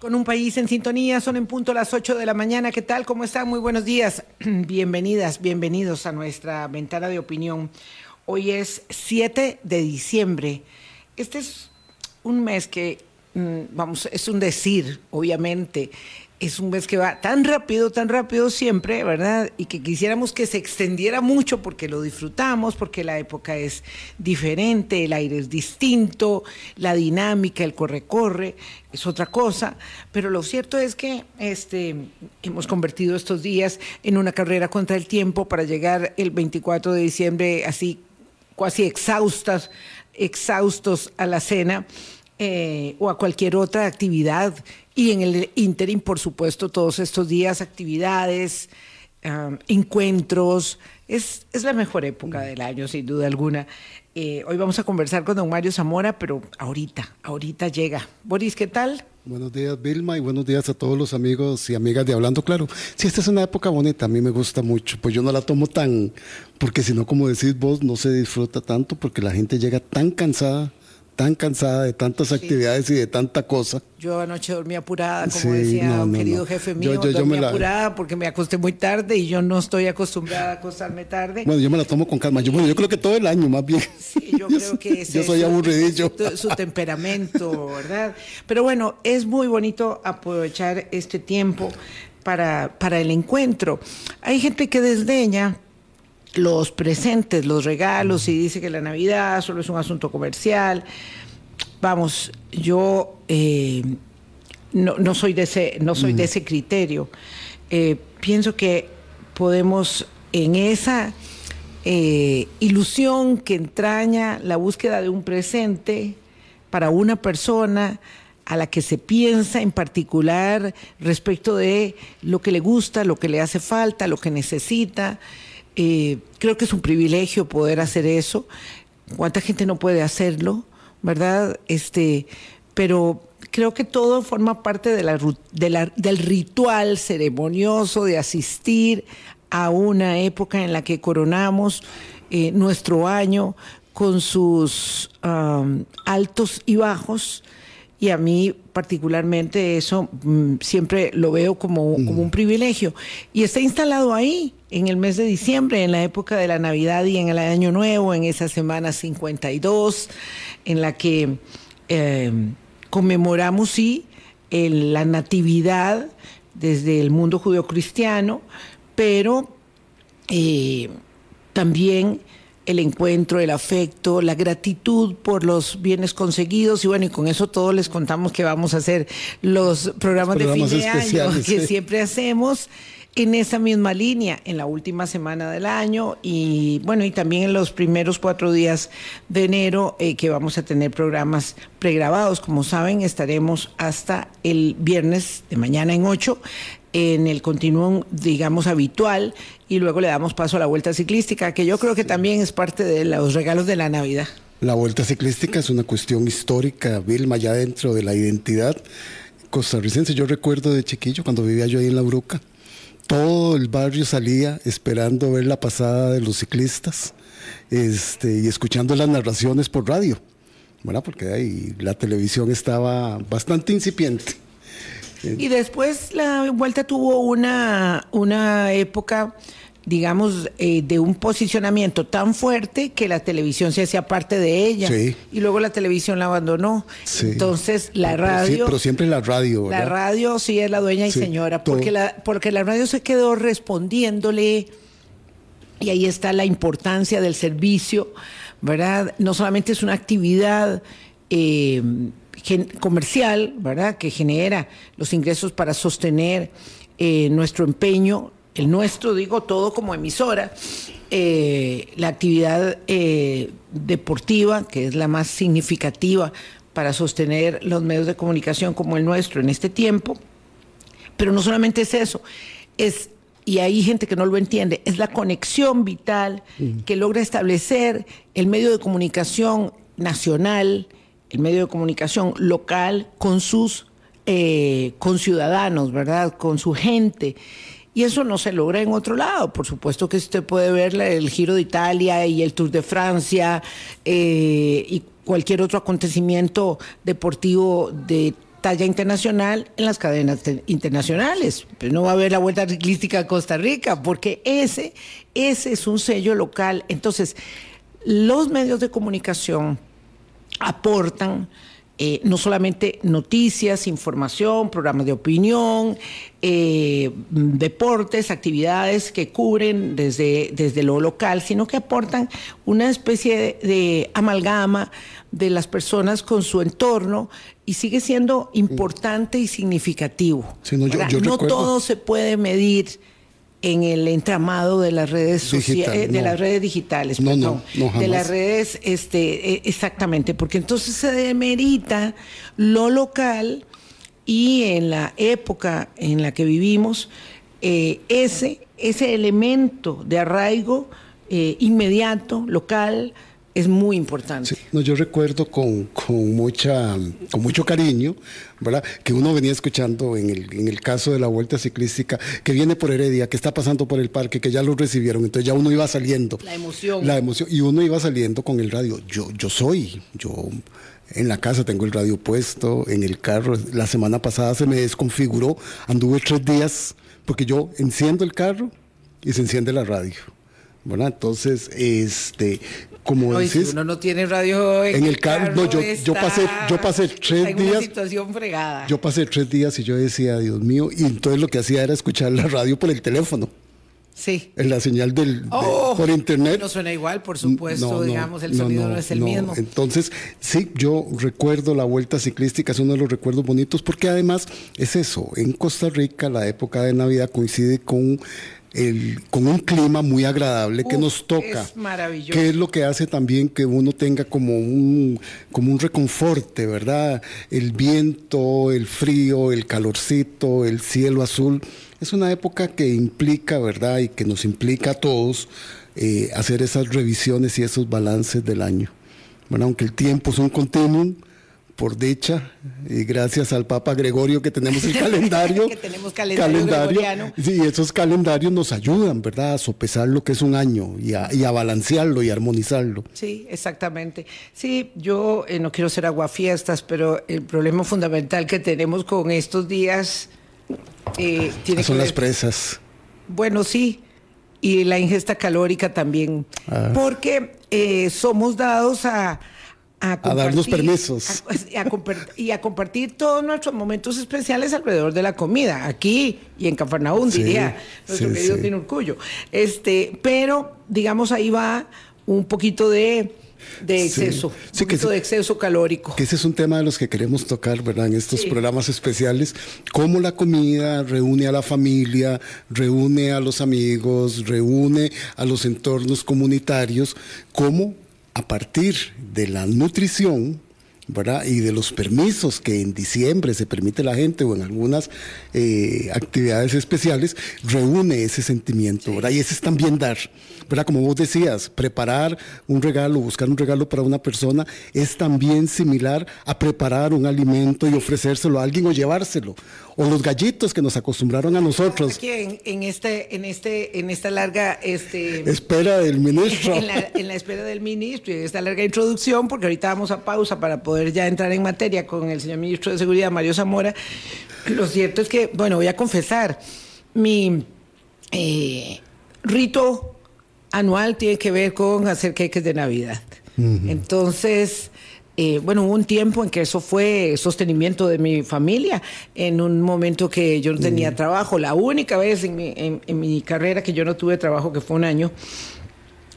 Con un país en sintonía, son en punto las 8 de la mañana. ¿Qué tal? ¿Cómo están? Muy buenos días. Bienvenidas, bienvenidos a nuestra ventana de opinión. Hoy es 7 de diciembre. Este es un mes que, mm, vamos, es un decir, obviamente es un mes que va tan rápido, tan rápido siempre, ¿verdad? Y que quisiéramos que se extendiera mucho porque lo disfrutamos, porque la época es diferente, el aire es distinto, la dinámica, el corre-corre es otra cosa, pero lo cierto es que este, hemos convertido estos días en una carrera contra el tiempo para llegar el 24 de diciembre así casi exhaustas, exhaustos a la cena eh, o a cualquier otra actividad y en el interim, por supuesto, todos estos días, actividades, encuentros. Es, es, la mejor época del año, sin duda alguna. Eh, hoy vamos a conversar con don Mario Zamora, pero ahorita, ahorita llega. Boris, ¿qué tal? Buenos días, Vilma, y buenos días a todos los amigos y amigas de Hablando Claro. Sí, esta es una época bonita, a mí me gusta mucho. Pues yo no la tomo tan, porque si no, como decís vos, no se disfruta tanto porque la gente llega tan cansada tan cansada de tantas actividades y de tanta cosa. Yo anoche dormí apurada, como decía un querido jefe mío, yo, dormí apurada porque me acosté muy tarde y yo no estoy acostumbrada a acostarme tarde. Bueno, yo me la tomo con calma. Yo, bueno, yo creo que todo el año más bien. Sí, yo creo que es Yo soy aburridillo. Su, temperamento, ¿verdad? Pero bueno, es muy bonito aprovechar este tiempo para, para el encuentro. Hay gente que desdeña los presentes, los regalos y dice que la Navidad solo es un asunto comercial. Vamos, yo eh, no, soy de ese, no soy de ese criterio. Eh, pienso que podemos en esa eh, ilusión que entraña la búsqueda de un presente para una persona a la que se piensa en particular respecto de lo que le gusta, lo que le hace falta, lo que necesita, eh, creo que es un privilegio poder hacer eso. ¿Cuánta gente no puede hacerlo? ¿Verdad? Este, pero creo que todo forma parte de la, del ritual ceremonioso de asistir a una época en la que coronamos eh, nuestro año con sus altos y bajos. Y a mí particularmente eso mm, siempre lo veo como, como un privilegio. Y está instalado ahí en el mes de diciembre, en la época de la Navidad y en el Año Nuevo, en esa semana 52, en la que eh, conmemoramos, sí, la natividad desde el mundo judeocristiano, pero eh, también el encuentro, el afecto, la gratitud por los bienes conseguidos. Y bueno, y con eso todos les contamos que vamos a hacer los programas, de fin de año que siempre hacemos en esa misma línea en la última semana del año. Y bueno, y también en los primeros cuatro días de enero eh, que vamos a tener programas pregrabados. Como saben, estaremos hasta el viernes de mañana en ocho en el continuum, digamos, habitual y luego le damos paso a la vuelta ciclística, que yo creo que también es parte de los regalos de la Navidad. La vuelta ciclística es una cuestión histórica, Vilma, ya dentro de la identidad costarricense. Yo recuerdo de chiquillo, cuando vivía yo ahí en La Bruca, todo el barrio salía esperando ver la pasada de los ciclistas este, y escuchando las narraciones por radio, ¿verdad? porque ahí la televisión estaba bastante incipiente. Y después la vuelta tuvo una, una época digamos, eh, de un posicionamiento tan fuerte que la televisión se hacía parte de ella. Y luego la televisión la abandonó. Entonces la radio... pero siempre la radio. La radio sí es la dueña y señora, porque la, porque la radio se quedó respondiéndole, y ahí está la importancia del servicio, ¿verdad? No solamente es una actividad... Eh, comercial, ¿verdad? Que genera los ingresos para sostener eh, nuestro empeño el nuestro, digo todo como emisora, eh, la actividad eh, deportiva, que es la más significativa para sostener los medios de comunicación como el nuestro en este tiempo. Pero no solamente es eso, es, y hay gente que no lo entiende, es la conexión vital que logra establecer el medio de comunicación nacional, el medio de comunicación local con sus eh, ciudadanos, ¿verdad? Con su gente Y eso no se logra en otro lado. Por supuesto que usted puede ver el Giro de Italia y el Tour de Francia eh, y cualquier otro acontecimiento deportivo de talla internacional en las cadenas internacionales. Pero no va a haber la Vuelta Ciclística a Costa Rica, porque ese, ese es un sello local. Entonces, los medios de comunicación aportan eh, no solamente noticias, información, programas de opinión, eh, deportes, actividades que cubren desde, desde lo local, sino que aportan una especie de, amalgama de las personas con su entorno y sigue siendo importante y significativo. no todo se puede medir en el entramado de las redes sociales, de las redes digitales, perdón, de las redes, este, e, exactamente, porque entonces se demerita lo local y en la época en la que vivimos, eh, ese, ese elemento de arraigo eh, inmediato, local, es muy importante. no, yo recuerdo con, con, mucha, con mucho cariño, ¿verdad? Que uno venía escuchando en el, en el caso de la vuelta ciclística, que viene por Heredia, que está pasando por el parque, que ya lo recibieron, entonces ya uno iba saliendo. La emoción. La emoción, y uno iba saliendo con el radio. Yo, yo soy, yo en la casa tengo el radio puesto, en el carro. La semana pasada se me desconfiguró, anduve tres días, porque yo enciendo el carro y se enciende la radio. Bueno, entonces, este, como Si uno no tiene radio en, el carro, no, yo, yo pasé, yo pasé tres en días. Una situación fregada. Yo pasé tres días y yo decía, Dios mío, y entonces lo que hacía era escuchar la radio por el teléfono. Sí. En la señal del oh, por internet. No suena igual, por supuesto, digamos, el sonido no, es el mismo. Entonces, sí, yo recuerdo la vuelta ciclística, es uno de los recuerdos bonitos, porque además es eso, en Costa Rica la época de Navidad coincide con con un clima muy agradable que nos toca. Es maravilloso. Que es lo que hace también que uno tenga como un, como un reconforte, ¿verdad? El viento, el frío, el calorcito, el cielo azul. Es una época que implica, ¿verdad? Y que nos implica a todos eh, hacer esas revisiones y esos balances del año. Bueno, aunque el tiempo es un continuum, por dicha, y gracias al Papa Gregorio que tenemos el calendario. que tenemos calendario, Sí, esos calendarios nos ayudan, ¿verdad? A sopesar lo que es un año y a, balancearlo y armonizarlo. Sí, exactamente. Sí, yo eh, no quiero ser aguafiestas, pero el problema fundamental que tenemos con estos días eh, tiene Son las presas. Bueno, sí, y la ingesta calórica también, ah. porque eh, somos dados a a, darnos permisos. Pues, y a compartir todos nuestros momentos especiales alrededor de la comida, aquí y en Cafarnaún, diría nuestro querido sí. Este, pero, digamos, ahí va un poquito de de exceso, un poquito de exceso calórico. Que ese es un tema de los que queremos tocar, ¿verdad? En estos programas especiales, cómo la comida reúne a la familia, reúne a los amigos, reúne a los entornos comunitarios, cómo a partir de la nutrición, ¿verdad? Y de los permisos que en diciembre se permite la gente o en algunas eh, actividades especiales, reúne ese sentimiento, ¿verdad? Y ese es también dar, ¿verdad? Como vos decías, preparar un regalo, buscar un regalo para una persona es también similar a preparar un alimento y ofrecérselo a alguien o llevárselo o los gallitos que nos acostumbraron a nosotros. Aquí en, este, en este, en esta larga este, espera del ministro. En la, espera del ministro y en esta larga introducción, porque ahorita vamos a pausa para poder ya entrar en materia con el señor ministro de Seguridad, Mario Zamora. Lo cierto es que, bueno, voy a confesar, mi eh, rito anual tiene que ver con hacer queques de Navidad. Entonces, eh, bueno, hubo un tiempo en que eso fue sostenimiento de mi familia, en un momento que yo no tenía mm. trabajo, la única vez en mi, en, mi, carrera que yo no tuve trabajo, que fue un año.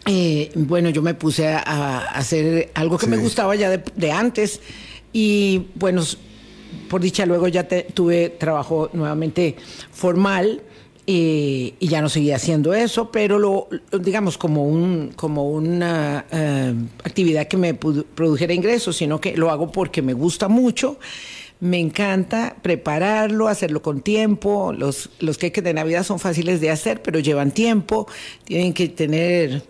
Eh, bueno, yo me puse a, hacer algo que me gustaba ya de, antes y bueno, por dicha luego ya tuve trabajo nuevamente formal y, ya no seguía haciendo eso, pero lo, digamos como un como una eh, actividad que me produjera ingresos, sino que lo hago porque me gusta mucho. Me encanta prepararlo, hacerlo con tiempo. Los, los queques de Navidad son fáciles de hacer, pero llevan tiempo. Tienen que tener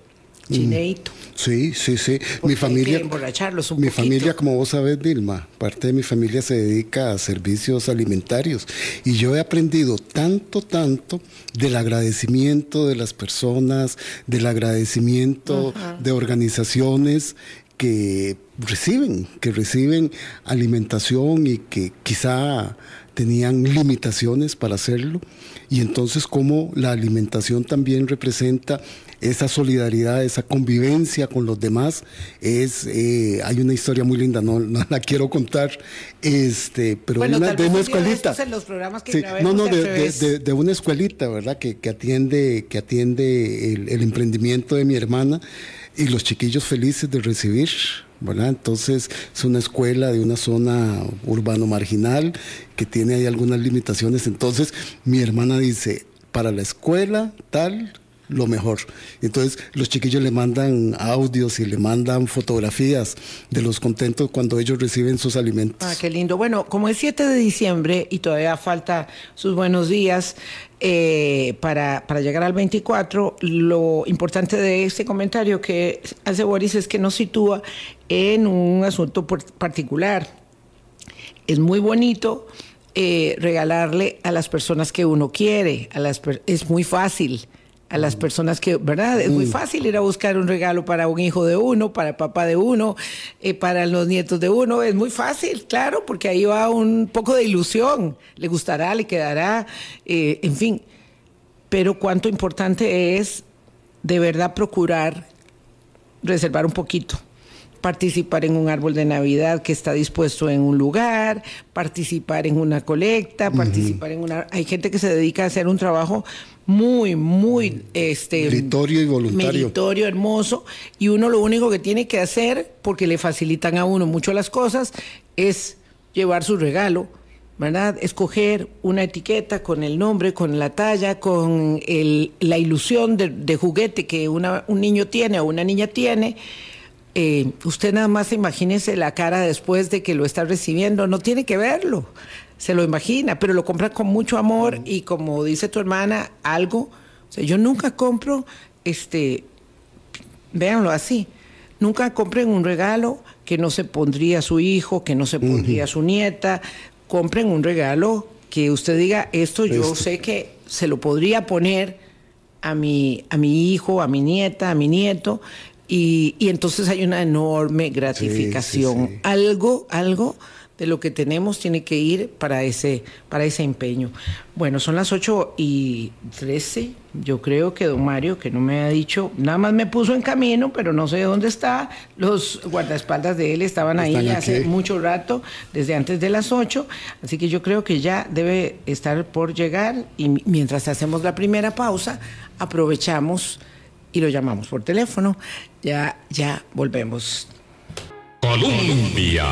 Chineito. Sí, sí, sí. Porque Mi familia, emborracharlos un mi poquito. familia, como vos sabés, Vilma, parte de mi familia se dedica a servicios alimentarios y yo he aprendido tanto, tanto del agradecimiento de las personas, del agradecimiento de organizaciones que reciben, que reciben alimentación y que quizá tenían limitaciones para hacerlo. Y entonces cómo la alimentación también representa esa solidaridad, esa convivencia con los demás. Es, eh, hay una historia muy linda, no, no la quiero contar, este, pero Bueno, de una, de una escuelita. en los programas que Sí, no, no, al de, de- revés. de- de una escuelita, ¿verdad? Que, que atiende, que atiende el, el emprendimiento de mi hermana y los chiquillos felices de recibir, ¿verdad? Entonces es una escuela de una zona urbano marginal que tiene ahí algunas limitaciones. Entonces mi hermana dice, para la escuela tal, lo mejor. Entonces los chiquillos le mandan audios y le mandan fotografías de los contentos cuando ellos reciben sus alimentos. Ah, qué lindo. Bueno, como es 7 de diciembre y todavía falta sus buenos días eh, para, para llegar al 24, lo importante de este comentario que hace Boris es que nos sitúa en un asunto particular. Es muy bonito eh, regalarle a las personas que uno quiere, a las es muy fácil a las personas que, ¿verdad? Es muy fácil ir a buscar un regalo para un hijo de uno, para el papá de uno, eh, para los nietos de uno. Es muy fácil, claro, porque ahí va un poco de ilusión. Le gustará, le quedará, eh, en fin. Pero cuánto importante es de verdad procurar reservar un poquito participar en un árbol de Navidad que está dispuesto en un lugar, participar en una colecta, participar en una... Hay gente que se dedica a hacer un trabajo muy, muy... este Meritorio y voluntario. meritorio, hermoso, y uno lo único que tiene que hacer, porque le facilitan a uno mucho las cosas, es llevar su regalo, ¿verdad? Escoger una etiqueta con el nombre, con la talla, con el- la ilusión de, de juguete que una- un niño tiene o una niña tiene. Eh, usted nada más imagínese la cara después de que lo está recibiendo, no tiene que verlo, se lo imagina, pero lo compra con mucho amor y como dice tu hermana, algo, o sea, yo nunca compro, este, véanlo así, nunca compren un regalo que no se pondría su hijo, que no se pondría su nieta, compren un regalo que usted diga, esto yo sé que se lo podría poner a mi, a mi hijo, a mi nieta, a mi nieto, y, y entonces hay una enorme gratificación. sí. Algo, algo de lo que tenemos tiene que ir para ese, para ese empeño. Bueno, son las 8 y 13. Yo creo que don Mario, que no me ha dicho, nada más me puso en camino, pero no sé dónde está. Los guardaespaldas de él estaban ahí Están hace aquí. mucho rato, desde antes de las 8. Así que yo creo que ya debe estar por llegar. Y mi- mientras hacemos la primera pausa, aprovechamos y lo llamamos por teléfono. Ya, ya volvemos. Colombia.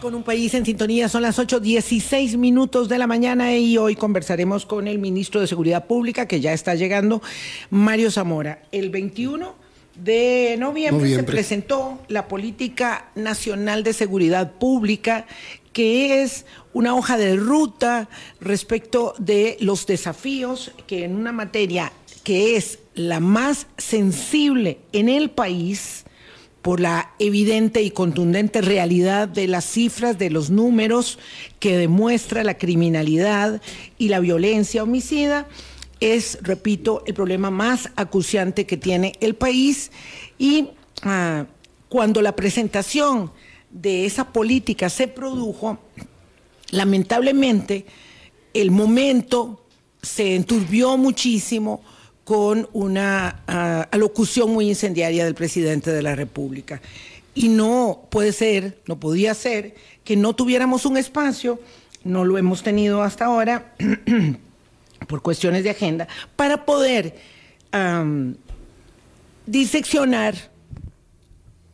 Con un país en sintonía, son las 8.16 minutos de la mañana y hoy conversaremos con el ministro de Seguridad Pública, que ya está llegando, Mario Zamora. El 21 de noviembre, se presentó la Política Nacional de Seguridad Pública, que es una hoja de ruta respecto de los desafíos que en una materia que es la más sensible en el país, por la evidente y contundente realidad de las cifras, de los números que demuestra la criminalidad y la violencia homicida, es, repito, el problema más acuciante que tiene el país. Y ah, cuando la presentación de esa política se produjo, lamentablemente el momento se enturbió muchísimo con una ah, alocución muy incendiaria del presidente de la República. Y no puede ser, no podía ser, que no tuviéramos un espacio, no lo hemos tenido hasta ahora, por cuestiones de agenda, para poder diseccionar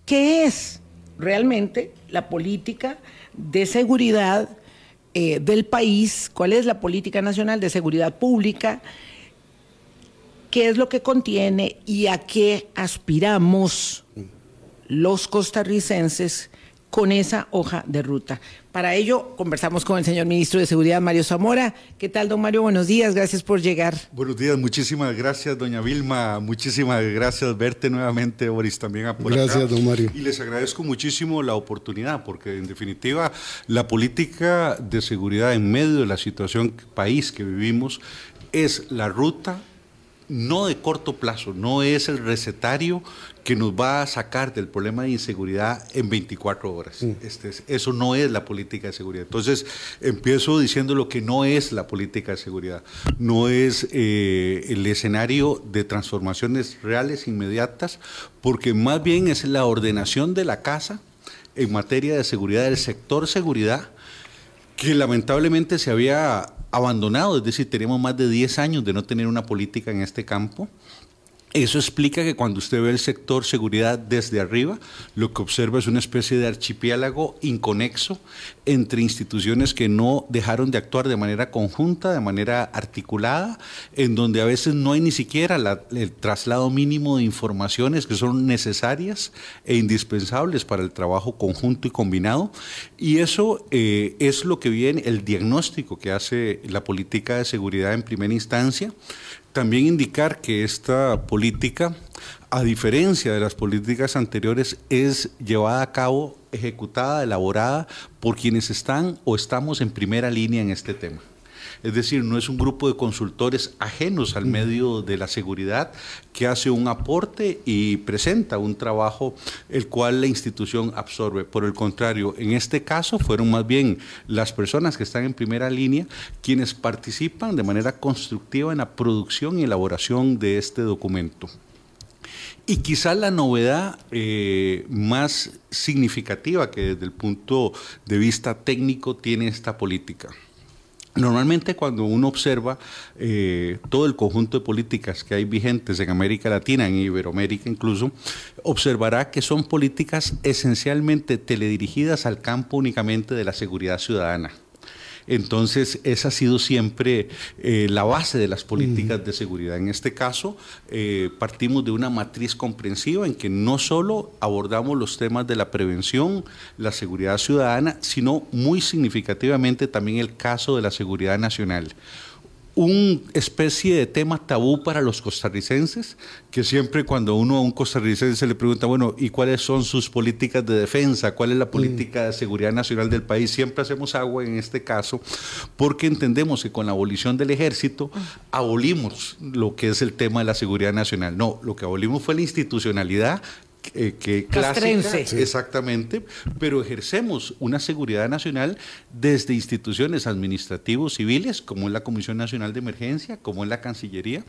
qué es realmente la política de seguridad eh, del país, cuál es la política nacional de seguridad pública, qué es lo que contiene y a qué aspiramos los costarricenses con esa hoja de ruta. Para ello, conversamos con el señor ministro de Seguridad, Mario Zamora. ¿Qué tal, don Mario? Buenos días, gracias por llegar. Buenos días, muchísimas gracias, doña Vilma. Muchísimas gracias verte nuevamente, Boris, también a por Gracias, don Mario. Y les agradezco muchísimo la oportunidad, porque en definitiva, la política de seguridad en medio de la situación país que vivimos es la ruta no de corto plazo, no es el recetario que nos va a sacar del problema de inseguridad en 24 horas. Mm. Este eso no es la política de seguridad. Entonces, empiezo diciendo lo que no es la política de seguridad. No es eh, el escenario de transformaciones reales, inmediatas, porque más bien es la ordenación de la casa en materia de seguridad, del sector seguridad, que lamentablemente se había abandonado, es decir, tenemos más de 10 años de no tener una política en este campo. Eso explica que cuando usted ve el sector seguridad desde arriba, lo que observa es una especie de archipiélago inconexo entre instituciones que no dejaron de actuar de manera conjunta, de manera articulada, en donde a veces no hay ni siquiera el traslado mínimo de informaciones que son necesarias e indispensables para el trabajo conjunto y combinado. Y eso eh, es lo que viene, el diagnóstico que hace la política de seguridad en primera instancia también indicar que esta política, a diferencia de las políticas anteriores, es llevada a cabo, ejecutada, elaborada por quienes están o estamos en primera línea en este tema. Es decir, no es un grupo de consultores ajenos al medio de la seguridad que hace un aporte y presenta un trabajo el cual la institución absorbe. Por el contrario, en este caso fueron más bien las personas que están en primera línea quienes participan de manera constructiva en la producción y elaboración de este documento. Y quizá la novedad eh, más significativa que desde el punto de vista técnico tiene esta política Normalmente cuando uno observa eh, todo el conjunto de políticas que hay vigentes en América Latina, en Iberoamérica incluso, observará que son políticas esencialmente teledirigidas al campo únicamente de la seguridad ciudadana. Entonces, esa ha sido siempre eh, la base de las políticas de seguridad. En este caso, eh, partimos de una matriz comprensiva en que no solo abordamos los temas de la prevención, la seguridad ciudadana, sino muy significativamente también el caso de la seguridad nacional una especie de tema tabú para los costarricenses, que siempre cuando uno a un costarricense le pregunta, bueno, ¿y cuáles son sus políticas de defensa? ¿Cuál es la política de seguridad nacional del país? Siempre hacemos agua en este caso, porque entendemos que con la abolición del ejército abolimos lo que es el tema de la seguridad nacional. No, lo que abolimos fue la institucionalidad eh, que clásica, exactamente, pero ejercemos una seguridad nacional desde instituciones administrativos civiles, como es la Comisión Nacional de Emergencia, como es la Cancillería,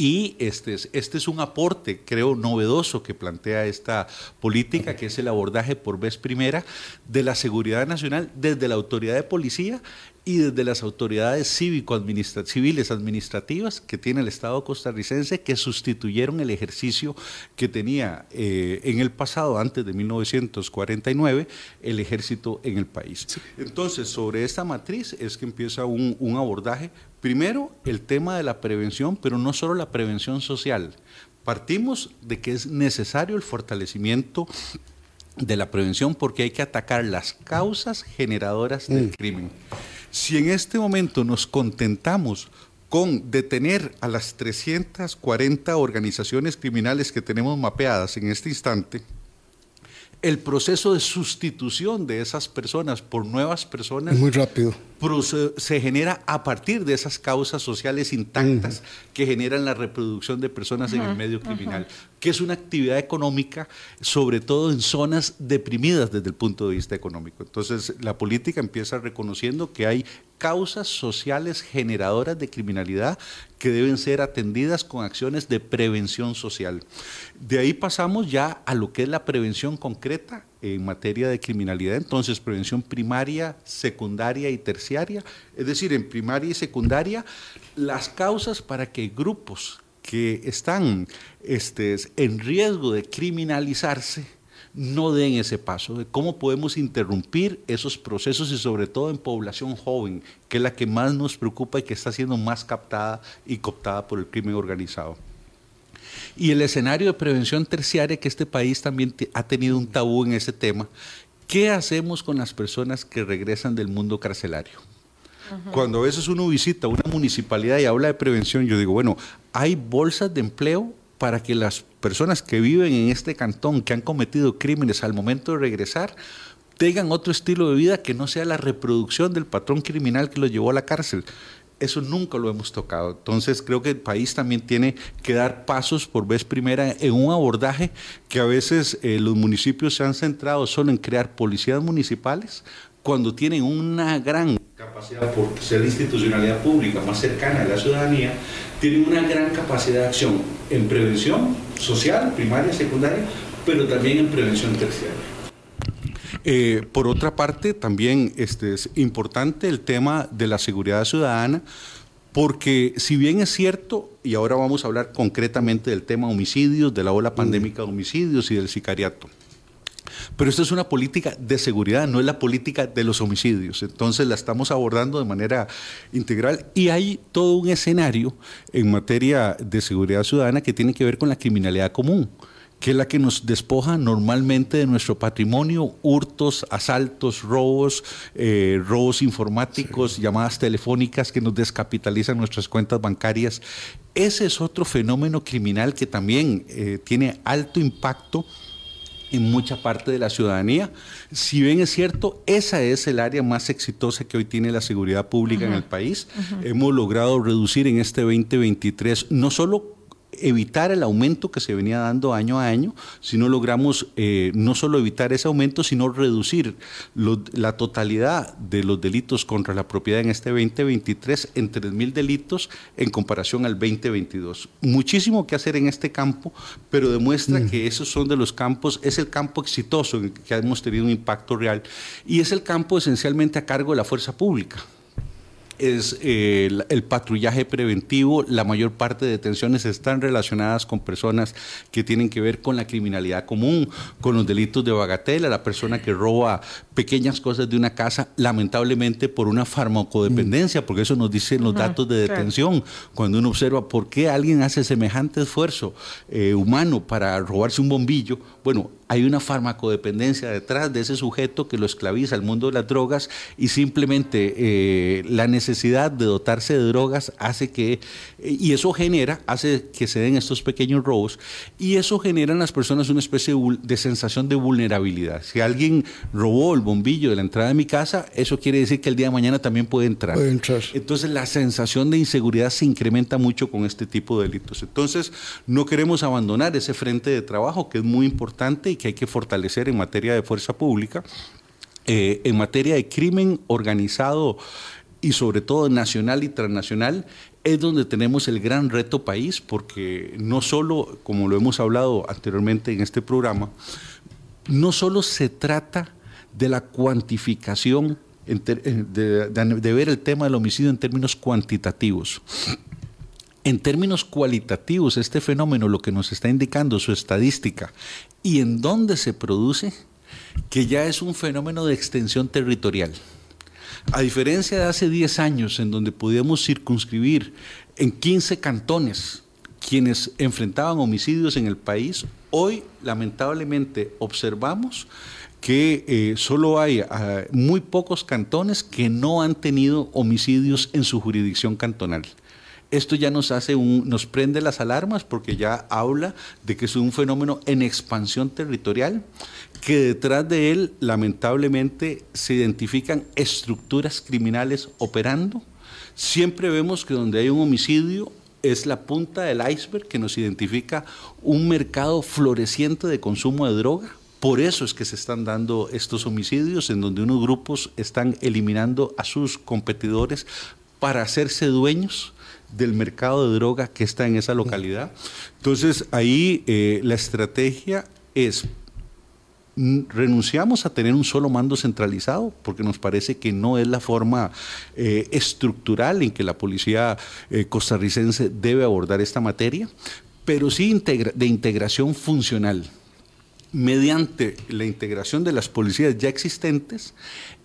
y este es, este es un aporte, creo, novedoso que plantea esta política, que es el abordaje por vez primera de la seguridad nacional desde la autoridad de policía y desde las autoridades civiles administrativas que tiene el Estado costarricense que sustituyeron el ejercicio que tenía eh, en el pasado, antes de 1949, el ejército en el país. Entonces, sobre esta matriz es que empieza un, un abordaje, primero el tema de la prevención, pero no solo la prevención social. Partimos de que es necesario el fortalecimiento de la prevención porque hay que atacar las causas generadoras del mm. crimen. Si en este momento nos contentamos con detener a las 340 organizaciones criminales que tenemos mapeadas en este instante, el proceso de sustitución de esas personas por nuevas personas muy rápido se genera a partir de esas causas sociales intactas que generan la reproducción de personas en el medio criminal, que es una actividad económica, sobre todo en zonas deprimidas desde el punto de vista económico. Entonces, la política empieza reconociendo que hay causas sociales generadoras de criminalidad que deben ser atendidas con acciones de prevención social. De ahí pasamos ya a lo que es la prevención concreta en materia de criminalidad, entonces prevención primaria, secundaria y terciaria, es decir, en primaria y secundaria, las causas para que grupos que están este, en riesgo de criminalizarse, no den ese paso, de cómo podemos interrumpir esos procesos y sobre todo en población joven, que es la que más nos preocupa y que está siendo más captada y cooptada por el crimen organizado. Y el escenario de prevención terciaria, que este país también ha tenido un tabú en ese tema, ¿qué hacemos con las personas que regresan del mundo carcelario? Cuando a veces uno visita una municipalidad y habla de prevención, yo digo, bueno, hay bolsas de empleo para que las personas que viven en este cantón, que han cometido crímenes al momento de regresar, tengan otro estilo de vida que no sea la reproducción del patrón criminal que los llevó a la cárcel. Eso nunca lo hemos tocado. Entonces creo que el país también tiene que dar pasos por vez primera en un abordaje que a veces eh, los municipios se han centrado solo en crear policías municipales cuando tienen una gran capacidad por ser institucionalidad pública más cercana a la ciudadanía, tienen una gran capacidad de acción en prevención social, primaria, secundaria, pero también en prevención terciaria. Eh, por otra parte, también este, es importante el tema de la seguridad ciudadana, porque si bien es cierto, y ahora vamos a hablar concretamente del tema homicidios, de la ola pandémica de homicidios y del sicariato, pero esto es una política de seguridad, no es la política de los homicidios. Entonces la estamos abordando de manera integral y hay todo un escenario en materia de seguridad ciudadana que tiene que ver con la criminalidad común que es la que nos despoja normalmente de nuestro patrimonio, hurtos, asaltos, robos, eh, robos informáticos, llamadas telefónicas que nos descapitalizan nuestras cuentas bancarias. Ese es otro fenómeno criminal que también eh, tiene alto impacto en mucha parte de la ciudadanía. Si bien es cierto, esa es el área más exitosa que hoy tiene la seguridad pública en el país. Hemos logrado reducir en este 2023 no solo evitar el aumento que se venía dando año a año, si no logramos eh, no solo evitar ese aumento, sino reducir la totalidad de los delitos contra la propiedad en este 2023 en 3.000 delitos en comparación al 2022. Muchísimo que hacer en este campo, pero demuestra mm. que esos son de los campos, es el campo exitoso en que hemos tenido un impacto real y es el campo esencialmente a cargo de la fuerza pública es eh, el, patrullaje preventivo. La mayor parte de detenciones están relacionadas con personas que tienen que ver con la criminalidad común, con los delitos de bagatela, la persona que roba pequeñas cosas de una casa, lamentablemente por una farmacodependencia, porque eso nos dicen los datos de detención. Cuando uno observa por qué alguien hace semejante esfuerzo eh, humano para robarse un bombillo, bueno, hay una farmacodependencia detrás de ese sujeto que lo esclaviza al mundo de las drogas y simplemente eh, la necesidad de dotarse de drogas hace que, y eso genera, hace que se den estos pequeños robos y eso genera en las personas una especie de, sensación de vulnerabilidad. Si alguien robó el bombillo de la entrada de mi casa, eso quiere decir que el día de mañana también puede entrar. Puede entrar. Entonces la sensación de inseguridad se incrementa mucho con este tipo de delitos. Entonces no queremos abandonar ese frente de trabajo que es muy importante y que hay que fortalecer en materia de fuerza pública, eh, en materia de crimen organizado y sobre todo nacional y transnacional, es donde tenemos el gran reto país, porque no solo, como lo hemos hablado anteriormente en este programa, no solo se trata de la cuantificación, de, de ver el tema del homicidio en términos cuantitativos, en términos cualitativos, este fenómeno lo que nos está indicando su estadística y en dónde se produce, que ya es un fenómeno de extensión territorial. A diferencia de hace 10 años, en donde podíamos circunscribir en 15 cantones quienes enfrentaban homicidios en el país, hoy lamentablemente observamos que eh, solo hay ah, muy pocos cantones que no han tenido homicidios en su jurisdicción cantonal. Esto ya nos hace un, nos prende las alarmas porque ya habla de que es un fenómeno en expansión territorial, que detrás de él lamentablemente se identifican estructuras criminales operando. Siempre vemos que donde hay un homicidio es la punta del iceberg que nos identifica un mercado floreciente de consumo de droga. Por eso es que se están dando estos homicidios en donde unos grupos están eliminando a sus competidores para hacerse dueños del mercado de droga que está en esa localidad. Entonces ahí eh, la estrategia es renunciamos a tener un solo mando centralizado porque nos parece que no es la forma eh, estructural en que la policía eh, costarricense debe abordar esta materia, pero sí de integración funcional. Mediante la integración de las policías ya existentes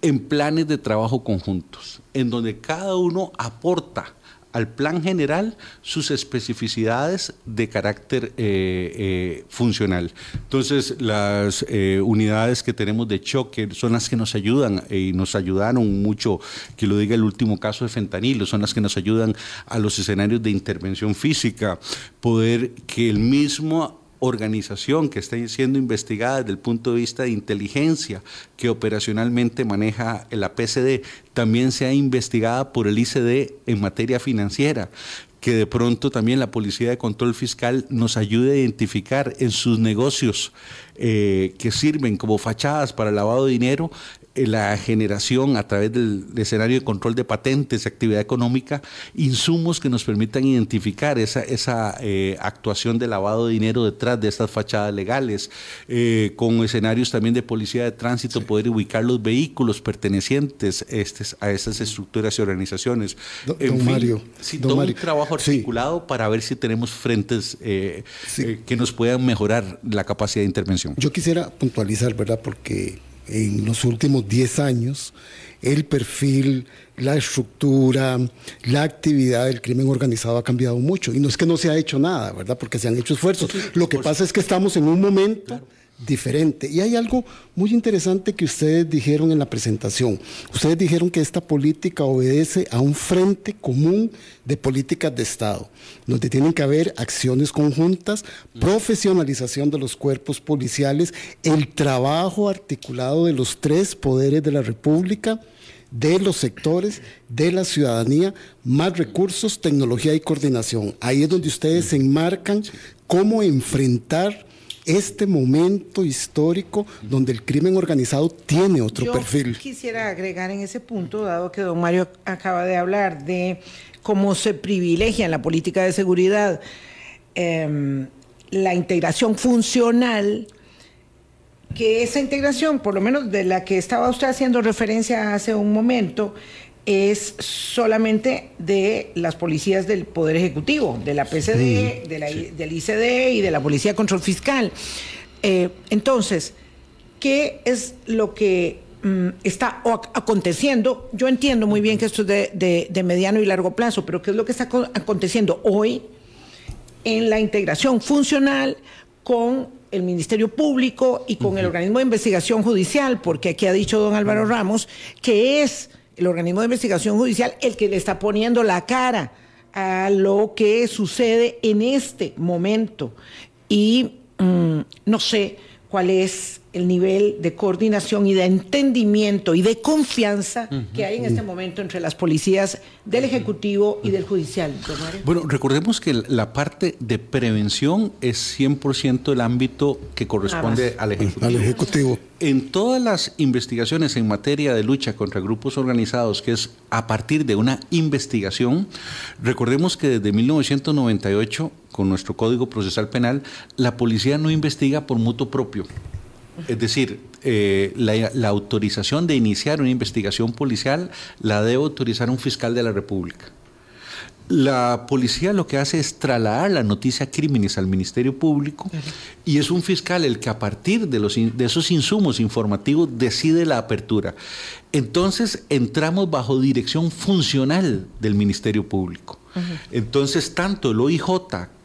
en planes de trabajo conjuntos, en donde cada uno aporta al plan general sus especificidades de carácter eh, eh, funcional. Entonces, las eh, unidades que tenemos de choque son las que nos ayudan y nos ayudaron mucho, que lo diga el último caso de fentanilo, son las que nos ayudan a los escenarios de intervención física, poder que el mismo organización que está siendo investigada desde el punto de vista de inteligencia que operacionalmente maneja la PCD, también sea investigada por el ICD en materia financiera que de pronto también la Policía de Control Fiscal nos ayude a identificar en sus negocios eh, que sirven como fachadas para lavado de dinero la generación a través del, escenario de control de patentes, actividad económica, insumos que nos permitan identificar esa, esa eh, actuación de lavado de dinero detrás de estas fachadas legales, eh, con escenarios también de policía de tránsito, poder ubicar los vehículos pertenecientes a estas estructuras y organizaciones. en fin, Mario, todo un trabajo articulado para ver si tenemos frentes eh, que nos puedan mejorar la capacidad de intervención. Yo quisiera puntualizar, ¿verdad? Porque en los últimos 10 años, el perfil, la estructura, la actividad del crimen organizado ha cambiado mucho. Y no es que no se ha hecho nada, ¿verdad? Porque se han hecho esfuerzos. Lo que pasa es que estamos en un momento diferente. Y hay algo muy interesante que ustedes dijeron en la presentación. Ustedes dijeron que esta política obedece a un frente común de políticas de Estado, donde tienen que haber acciones conjuntas, profesionalización de los cuerpos policiales, el trabajo articulado de los tres poderes de la República, de los sectores, de la ciudadanía, más recursos, tecnología y coordinación. Ahí es donde ustedes se enmarcan cómo enfrentar este momento histórico donde el crimen organizado tiene otro Yo perfil. Quisiera agregar en ese punto, dado que don Mario acaba de hablar de cómo se privilegia en la política de seguridad em, la integración funcional, que esa integración, por lo menos de la que estaba usted haciendo referencia hace un momento, es solamente de las policías del Poder Ejecutivo, de la PCD, del ICD y de la Policía de Control Fiscal. Eh, entonces, ¿qué es lo que mm, está aconteciendo? Yo entiendo muy bien que esto es de, de, mediano y largo plazo, pero ¿qué es lo que está aconteciendo hoy en la integración funcional con el Ministerio Público y con el organismo de investigación judicial? Porque aquí ha dicho don Álvaro Ramos que es el organismo de investigación judicial el que le está poniendo la cara a lo que sucede en este momento. Y mm, no sé cuál es el nivel de coordinación y de entendimiento y de confianza que hay en este momento entre las policías del Ejecutivo y del Judicial. Bueno, recordemos que la parte de prevención es 100% el ámbito que corresponde al ejecutivo. al ejecutivo. En todas las investigaciones en materia de lucha contra grupos organizados, que es a partir de una investigación, recordemos que desde 1998, con nuestro Código Procesal Penal, la policía no investiga por mutuo propio. Es decir, eh, la, autorización de iniciar una investigación policial la debe autorizar un fiscal de la República. La policía lo que hace es trasladar la noticia crímenes al Ministerio Público y es un fiscal el que a partir de, los, de esos insumos informativos decide la apertura. Entonces entramos bajo dirección funcional del Ministerio Público. Entonces, tanto el OIJ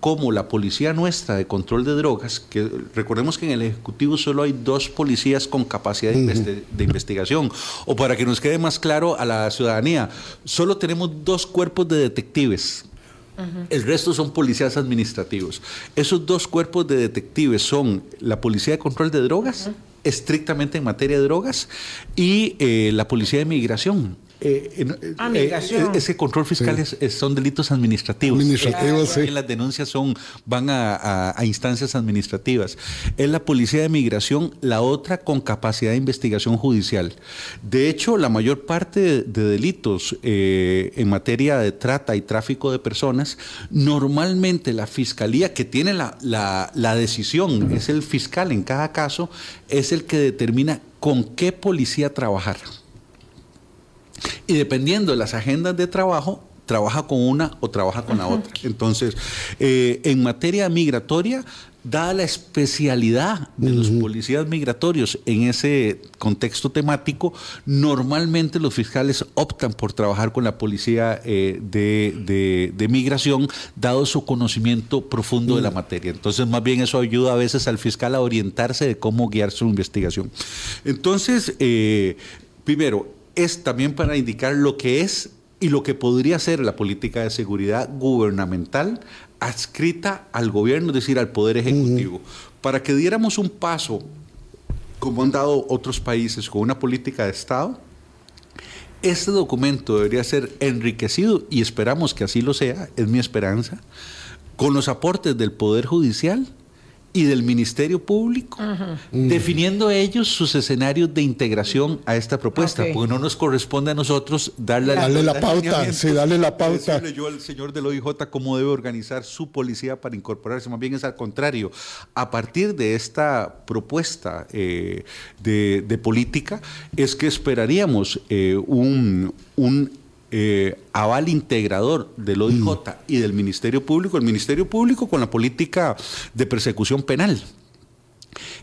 como la policía nuestra de control de drogas, que recordemos que en el Ejecutivo solo hay dos policías con capacidad de, investigación, o para que nos quede más claro a la ciudadanía, solo tenemos dos cuerpos de detectives. El resto son policías administrativos. Esos dos cuerpos de detectives son la Policía de Control de Drogas, estrictamente en materia de drogas, y eh, la Policía de Migración eh, eh, ah, eh, ese control fiscal es, son delitos administrativos. Administrativos, sí. Las denuncias son, van a, instancias administrativas. Es la Policía de Migración la otra con capacidad de investigación judicial. De hecho, la mayor parte de, delitos en materia de trata y tráfico de personas, normalmente la fiscalía que tiene la, la decisión, es el fiscal en cada caso, es el que determina con qué policía trabajar. Y dependiendo de las agendas de trabajo, trabaja con una o trabaja con la otra. Entonces, eh, en materia migratoria, dada la especialidad de los policías migratorios en ese contexto temático, normalmente los fiscales optan por trabajar con la policía eh, de, de, migración, dado su conocimiento profundo de la materia. Entonces, más bien eso ayuda a veces al fiscal a orientarse de cómo guiar su investigación. Entonces, eh, primero, es también para indicar lo que es y lo que podría ser la política de seguridad gubernamental adscrita al gobierno, es decir, al Poder Ejecutivo, para que diéramos un paso, como han dado otros países, con una política de Estado. Este documento debería ser enriquecido, y esperamos que así lo sea, es mi esperanza, con los aportes del Poder Judicial y del Ministerio Público, definiendo ellos sus escenarios de integración a esta propuesta, porque no nos corresponde a nosotros darle, darle la, pauta, sí, darle la pauta. Decirle yo al señor del OIJ cómo debe organizar su policía para incorporarse, más bien es al contrario. A partir de esta propuesta eh, de, política, es que esperaríamos eh, un, un eh, aval integrador del OIJ y del Ministerio Público, el Ministerio Público con la política de persecución penal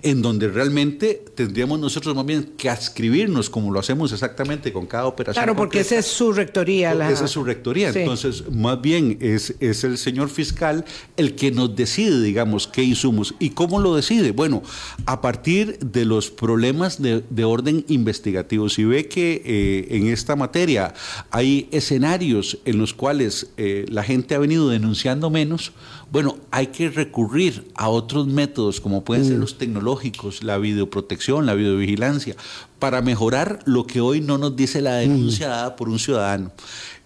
en donde realmente tendríamos nosotros más bien que adscribirnos como lo hacemos exactamente con cada operación. Claro, porque esa es su rectoría. Esa es su rectoría. Entonces, más bien es, es el señor fiscal el que nos decide, digamos, qué insumos. ¿Y cómo lo decide? Bueno, a partir de los problemas de, orden investigativo. Si ve que eh, en esta materia hay escenarios en los cuales eh, la gente ha venido denunciando menos, bueno, hay que recurrir a otros métodos como pueden ser los tecnológicos, la videoprotección, la videovigilancia, para mejorar lo que hoy no nos dice la denuncia mm. dada por un ciudadano.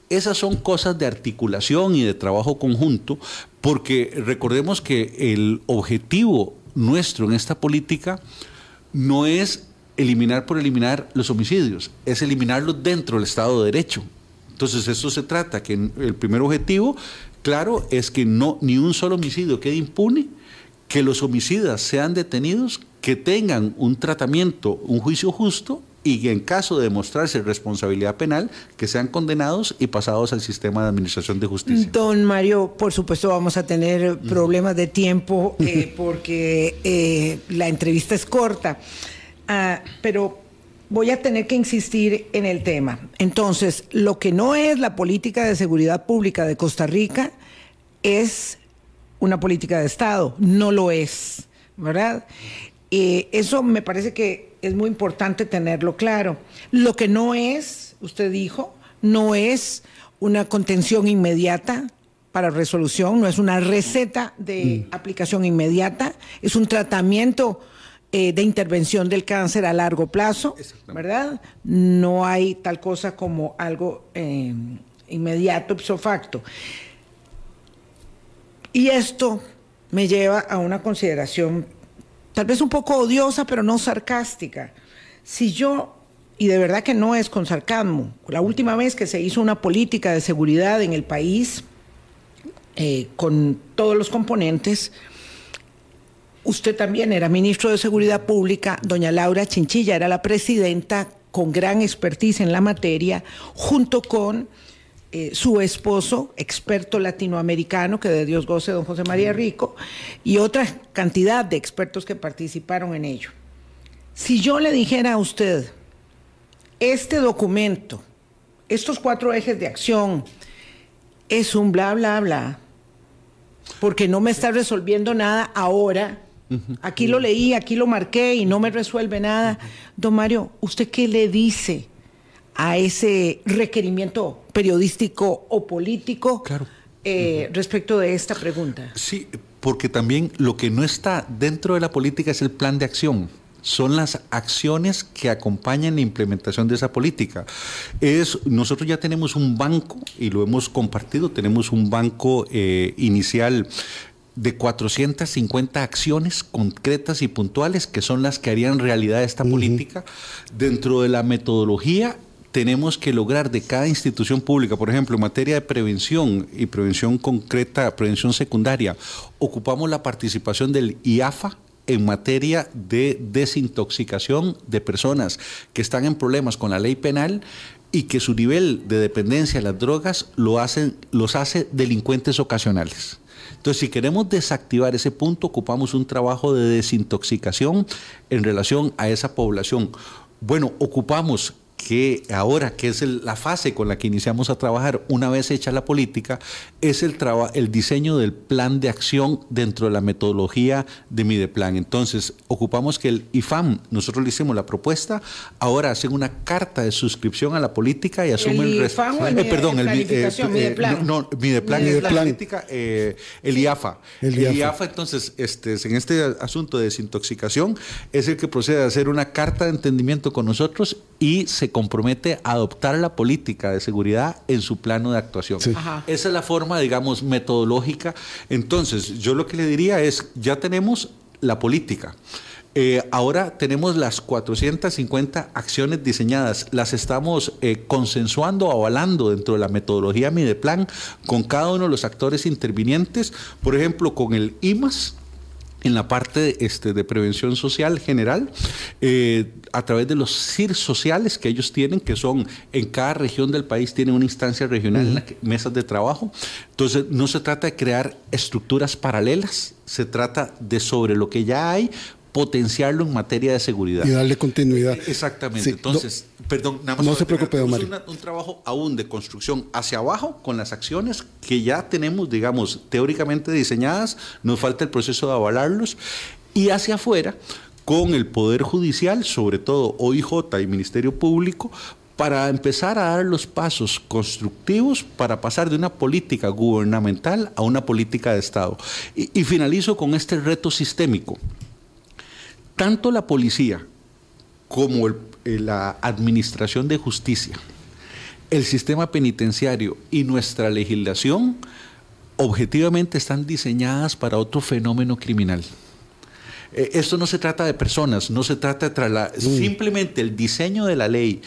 Esas son cosas de articulación y de trabajo conjunto, porque recordemos que el objetivo nuestro en esta política no es eliminar por eliminar los homicidios, es eliminarlos dentro del Estado de Derecho. Entonces, eso se trata, que el primer objetivo claro es que no ni un solo homicidio quede impune, que los homicidas sean detenidos, que tengan un tratamiento, un juicio justo y que en caso de demostrarse responsabilidad penal, que sean condenados y pasados al sistema de administración de justicia. Don Mario, por supuesto vamos a tener problemas de tiempo eh, porque eh, la entrevista es corta, ah, pero voy a tener que insistir en el tema. Entonces, lo que no es la política de seguridad pública de Costa Rica es una política de Estado, no lo es, ¿verdad? Eh, eso me parece que es muy importante tenerlo claro. Lo que no es, usted dijo, no es una contención inmediata para resolución, no es una receta de mm. aplicación inmediata, es un tratamiento eh, de intervención del cáncer a largo plazo, ¿verdad? No hay tal cosa como algo eh, inmediato, ipso facto. Y esto me lleva a una consideración tal vez un poco odiosa, pero no sarcástica. Si yo, y de verdad que no es con sarcasmo, la última vez que se hizo una política de seguridad en el país, eh, con todos los componentes, Usted también era ministro de Seguridad Pública, doña Laura Chinchilla era la presidenta con gran expertise en la materia, junto con eh, su esposo, experto latinoamericano, que de Dios goce, don José María Rico, y otra cantidad de expertos que participaron en ello. Si yo le dijera a usted, este documento, estos cuatro ejes de acción, es un bla, bla, bla, porque no me está resolviendo nada ahora, Aquí lo leí, aquí lo marqué y no me resuelve nada. Don Mario, ¿usted qué le dice a ese requerimiento periodístico o político eh, respecto de esta pregunta? Sí, porque también lo que no está dentro de la política es el plan de acción son las acciones que acompañan la implementación de esa política. Es, nosotros ya tenemos un banco y lo hemos compartido, tenemos un banco eh, inicial de 450 acciones concretas y puntuales que son las que harían realidad esta política. Dentro de la metodología tenemos que lograr de cada institución pública, por ejemplo, en materia de prevención y prevención concreta, prevención secundaria, ocupamos la participación del IAFA, en materia de desintoxicación de personas que están en problemas con la ley penal y que su nivel de dependencia a las drogas lo hacen, los hace delincuentes ocasionales. Entonces, si queremos desactivar ese punto, ocupamos un trabajo de desintoxicación en relación a esa población. Bueno, ocupamos que ahora, que es la fase con la que iniciamos a trabajar, una vez hecha la política, es el, el diseño del plan de acción dentro de la metodología de Mideplan. Entonces, ocupamos que el IFAM, nosotros le hicimos la propuesta, ahora hacen una carta de suscripción a la política y asumen ¿El IFAM o el eh, perdón, el eh, Mideplan? no, no, Mideplan es la política, eh, el IAFA. El, IAFA. entonces, este, en este asunto de desintoxicación, es el que procede a hacer una carta de entendimiento con nosotros y se compromete a adoptar la política de seguridad en su plano de actuación. Esa es la forma, digamos, metodológica. Entonces, yo lo que le diría es, ya tenemos la política. Eh, ahora tenemos las 450 acciones diseñadas, las estamos eh, consensuando, avalando dentro de la metodología Mideplan con cada uno de los actores intervinientes, por ejemplo, con el IMAS, en la parte este, de prevención social general, eh, a través de los CIR sociales que ellos tienen, que son en cada región del país, tienen una instancia regional en la mesas de trabajo. Entonces, no se trata de crear estructuras paralelas, se trata de sobre lo que ya hay, potenciarlo en materia de seguridad. Y darle continuidad. Exactamente. Entonces, perdón, nada más. No se preocupe, Omar. un trabajo aún de construcción hacia abajo con las acciones que ya tenemos, digamos, teóricamente diseñadas. Nos falta el proceso de avalarlos. Y hacia afuera, con el Poder Judicial, sobre todo OIJ y Ministerio Público, para empezar a dar los pasos constructivos para pasar de una política gubernamental a una política de Estado. y finalizo con este reto sistémico tanto la policía como eh, la administración de justicia, el sistema penitenciario y nuestra legislación objetivamente están diseñadas para otro fenómeno criminal. Eh, esto no se trata de personas, no se trata de trasladar, mm. simplemente el diseño de la ley,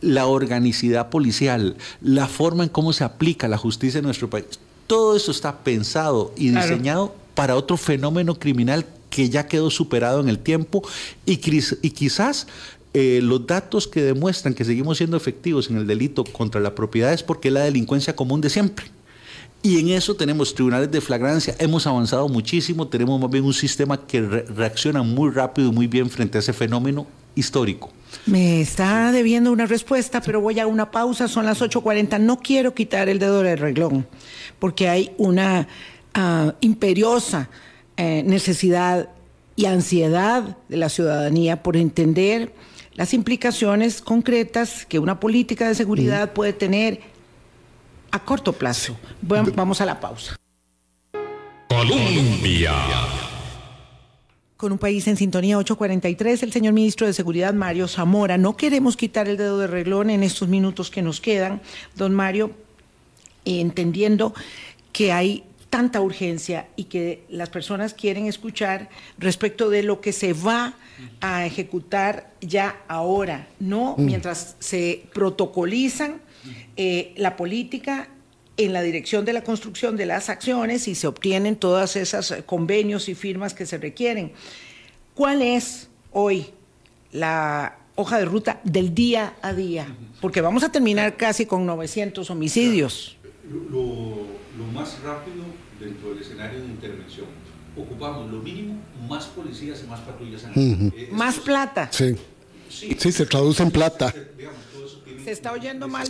la organicidad policial, la forma en cómo se aplica la justicia en nuestro país, todo eso está pensado y diseñado para otro fenómeno criminal que ya quedó superado en el tiempo y, quizás eh, los datos que demuestran que seguimos siendo efectivos en el delito contra la propiedad es porque es la delincuencia común de siempre. Y en eso tenemos tribunales de flagrancia, hemos avanzado muchísimo, tenemos más bien un sistema que reacciona muy rápido y muy bien frente a ese fenómeno histórico. Me está debiendo una respuesta, pero voy a una pausa, son las 8.40. No quiero quitar el dedo del reglón, porque hay una ah, imperiosa eh, necesidad y ansiedad de la ciudadanía por entender las implicaciones concretas que una política de seguridad puede tener a corto plazo. Bueno, vamos a la pausa. Colombia. Con un país en sintonía 843, el señor ministro de Seguridad, Mario Zamora. No queremos quitar el dedo de reglón en estos minutos que nos quedan, don Mario, entendiendo que hay tanta urgencia y que las personas quieren escuchar respecto de lo que se va a ejecutar ya ahora, no mm. mientras se protocolizan eh, la política en la dirección de la construcción de las acciones y se obtienen todas esas convenios y firmas que se requieren. ¿Cuál es hoy la hoja de ruta del día a día? Porque vamos a terminar casi con 900 homicidios. lo más rápido dentro del escenario de intervención. Ocupamos lo mínimo, más policías y más patrullas. Eh, más plata. Sí. sí. se traduce en plata. Se está oyendo mal.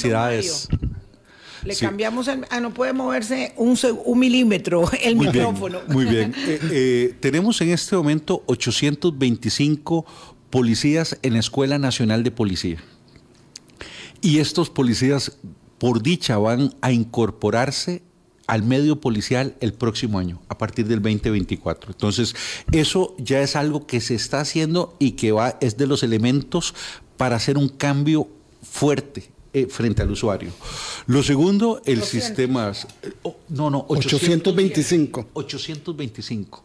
Le cambiamos, el, ah, no puede moverse un, un milímetro el micrófono. muy bien. Eh, eh, tenemos en este momento 825 policías en la Escuela Nacional de Policía. Y estos policías, por dicha, van a incorporarse al medio policial el próximo año, a partir del 2024. Entonces, eso ya es algo que se está haciendo y que va, es de los elementos para hacer un cambio fuerte eh, frente al usuario. Lo segundo, el sistema... Oh, no, no, 825. 825.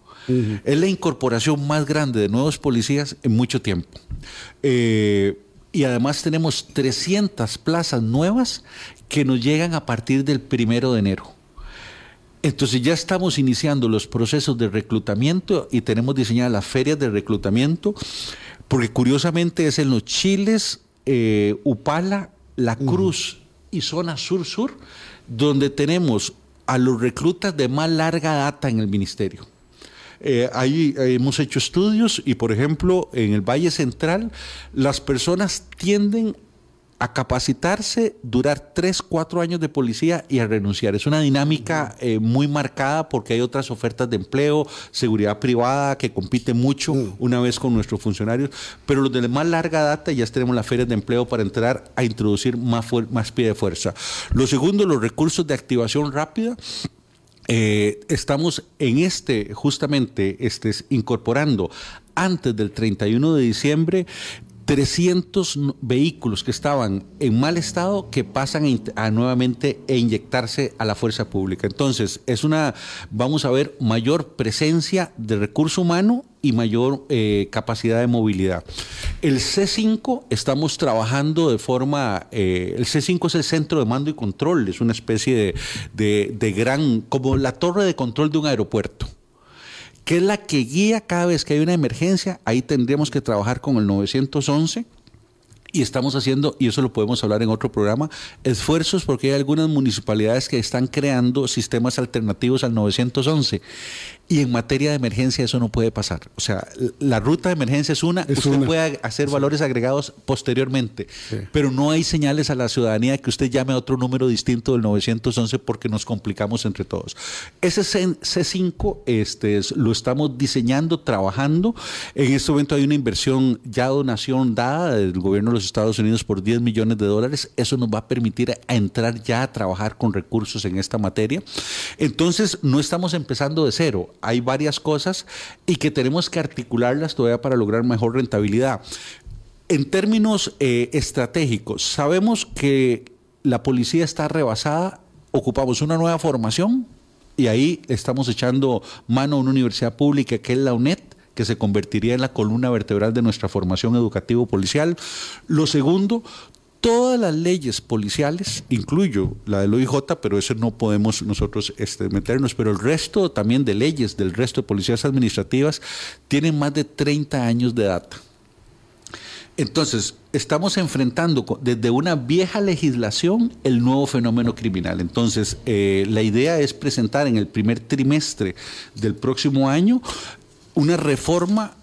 Es la incorporación más grande de nuevos policías en mucho tiempo. Eh, y además tenemos 300 plazas nuevas que nos llegan a partir del primero de enero. Entonces ya estamos iniciando los procesos de reclutamiento y tenemos diseñadas las ferias de reclutamiento, porque curiosamente es en los Chiles, eh, Upala, La Cruz y zona sur-sur, donde tenemos a los reclutas de más larga data en el ministerio. Eh, ahí hemos hecho estudios y, por ejemplo, en el Valle Central, las personas tienden a capacitarse, durar tres, cuatro años de policía y a renunciar. Es una dinámica eh, muy marcada porque hay otras ofertas de empleo, seguridad privada que compite mucho una vez con nuestros funcionarios, pero los de más larga data ya tenemos las ferias de empleo para entrar a introducir más, más pie de fuerza. Lo segundo, los recursos de activación rápida. Eh, estamos en este, justamente, este, incorporando antes del 31 de diciembre 300 vehículos que estaban en mal estado que pasan a, nuevamente e inyectarse a la fuerza pública. Entonces, es una, vamos a ver, mayor presencia de recurso humano y mayor eh, capacidad de movilidad. El C5 estamos trabajando de forma, eh, el C5 es el centro de mando y control, es una especie de, de gran, como la torre de control de un aeropuerto que es la que guía cada vez que hay una emergencia, ahí tendríamos que trabajar con el 911 y estamos haciendo, y eso lo podemos hablar en otro programa, esfuerzos porque hay algunas municipalidades que están creando sistemas alternativos al 911. Y en materia de emergencia eso no puede pasar. O sea, la ruta de emergencia es una, usted puede hacer valores agregados posteriormente, pero no hay señales a la ciudadanía que usted llame a otro número distinto del 911 porque nos complicamos entre todos. Ese C5 este, lo estamos diseñando, trabajando. En este momento hay una inversión ya donación dada del gobierno de los Estados Unidos por 10 millones de dólares. Eso nos va a permitir entrar ya a trabajar con recursos en esta materia. Entonces, no estamos empezando de cero hay varias cosas y que tenemos que articularlas todavía para lograr mejor rentabilidad. En términos eh, estratégicos, sabemos que la policía está rebasada, ocupamos una nueva formación y ahí estamos echando mano a una universidad pública que es la UNED que se convertiría en la columna vertebral de nuestra formación educativo policial. Lo segundo, todas las leyes policiales, incluyo la del OIJ, pero eso no podemos nosotros este, meternos, pero el resto también de leyes del resto de policías administrativas tienen más de 30 años de data. Entonces, estamos enfrentando desde una vieja legislación el nuevo fenómeno criminal. Entonces, eh, la idea es presentar en el primer trimestre del próximo año una reforma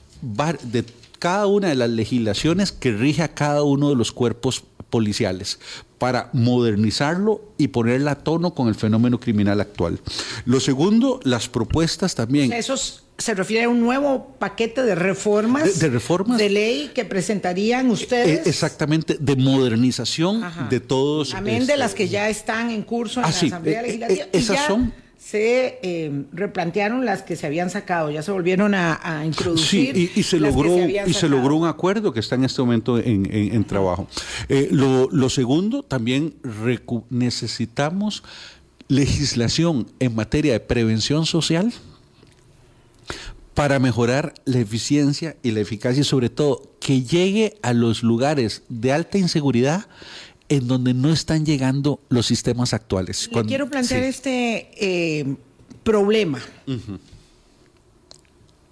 de cada una de las legislaciones que rige a cada uno de los cuerpos policiales para modernizarlo y ponerla a tono con el fenómeno criminal actual. Lo segundo, las propuestas también. Eso se refiere a un nuevo paquete de reformas. De, reformas. De ley que presentarían ustedes. Eh, exactamente, de modernización de todos. Amén de este, las que ya están en curso en ah, la Asamblea eh, eh, Legislativa. esas son se eh, replantearon las que se habían sacado, ya se volvieron a, introducir. Sí, y, se logró y se logró un acuerdo que está en este momento en, trabajo. Eh, lo, segundo, también necesitamos legislación en materia de prevención social para mejorar la eficiencia y la eficacia y sobre todo que llegue a los lugares de alta inseguridad en donde no están llegando los sistemas actuales. quiero plantear este eh, problema.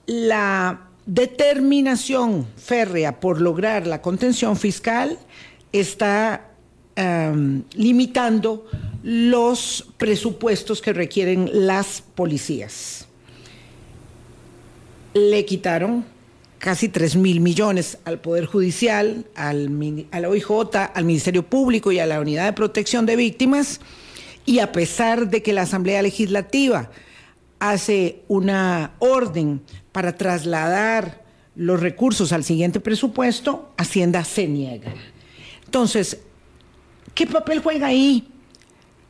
La determinación férrea por lograr la contención fiscal está limitando los presupuestos que requieren las policías. Le quitaron casi 3 mil millones al Poder Judicial, al, a OIJ, al Ministerio Público y a la Unidad de Protección de Víctimas, y a pesar de que la Asamblea Legislativa hace una orden para trasladar los recursos al siguiente presupuesto, Hacienda se niega. Entonces, ¿qué papel juega ahí